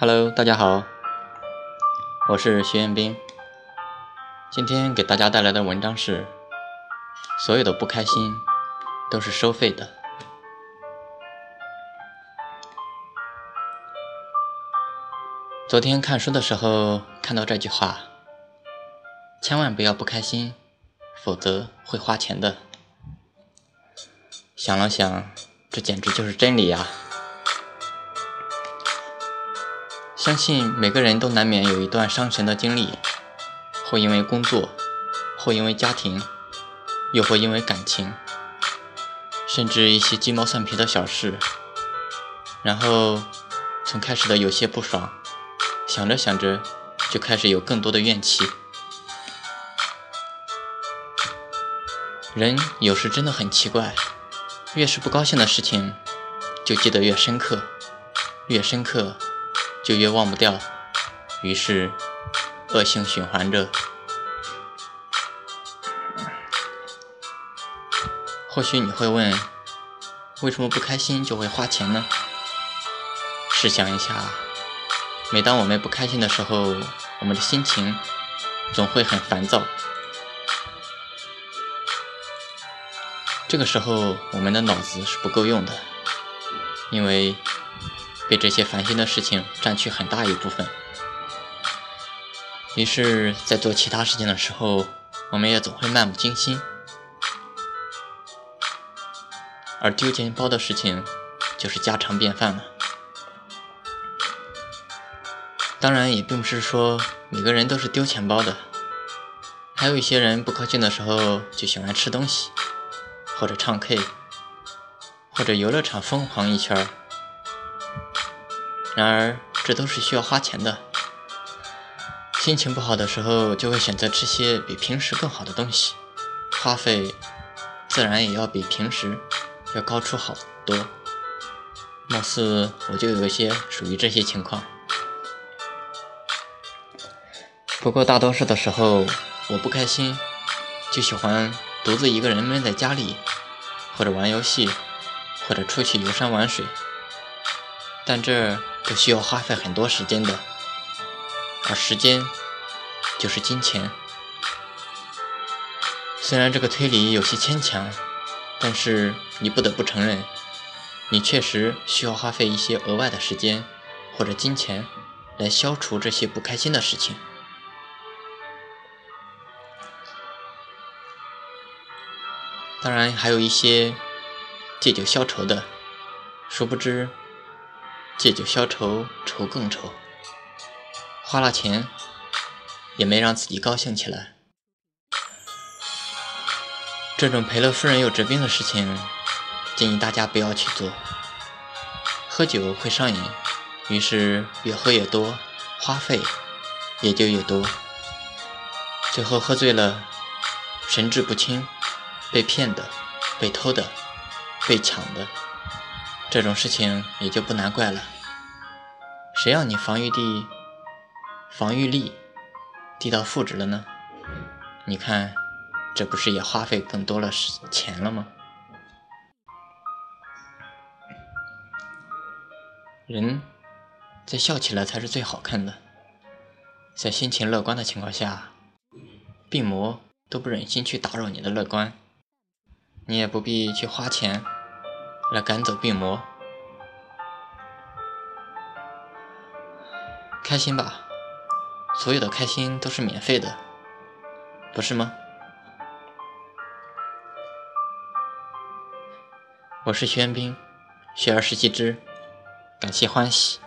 Hello，大家好，我是徐彦斌。今天给大家带来的文章是：所有的不开心都是收费的。昨天看书的时候看到这句话：千万不要不开心，否则会花钱的。想了想，这简直就是真理呀！相信每个人都难免有一段伤神的经历，或因为工作，或因为家庭，又或因为感情，甚至一些鸡毛蒜皮的小事。然后，从开始的有些不爽，想着想着，就开始有更多的怨气。人有时真的很奇怪。越是不高兴的事情，就记得越深刻，越深刻就越忘不掉，于是恶性循环着。或许你会问，为什么不开心就会花钱呢？试想一下，每当我们不开心的时候，我们的心情总会很烦躁。这个时候，我们的脑子是不够用的，因为被这些烦心的事情占去很大一部分。于是，在做其他事情的时候，我们也总会漫不经心。而丢钱包的事情就是家常便饭了。当然，也并不是说每个人都是丢钱包的，还有一些人不高兴的时候就喜欢吃东西。或者唱 K，或者游乐场疯狂一圈儿。然而，这都是需要花钱的。心情不好的时候，就会选择吃些比平时更好的东西，花费自然也要比平时要高出好多。貌似我就有一些属于这些情况。不过大多数的时候，我不开心，就喜欢独自一个人闷在家里。或者玩游戏，或者出去游山玩水，但这都需要花费很多时间的，而时间就是金钱。虽然这个推理有些牵强，但是你不得不承认，你确实需要花费一些额外的时间或者金钱来消除这些不开心的事情。当然，还有一些借酒消愁的，殊不知借酒消愁，愁更愁。花了钱也没让自己高兴起来。这种赔了夫人又折兵的事情，建议大家不要去做。喝酒会上瘾，于是越喝越多，花费也就越多，最后喝醉了，神志不清。被骗的、被偷的、被抢的，这种事情也就不难怪了。谁让你防御地、防御力低到负值了呢？你看，这不是也花费更多了钱了吗？人在笑起来才是最好看的，在心情乐观的情况下，病魔都不忍心去打扰你的乐观。你也不必去花钱来赶走病魔，开心吧，所有的开心都是免费的，不是吗？我是徐元斌，学而时习之，感谢欢喜。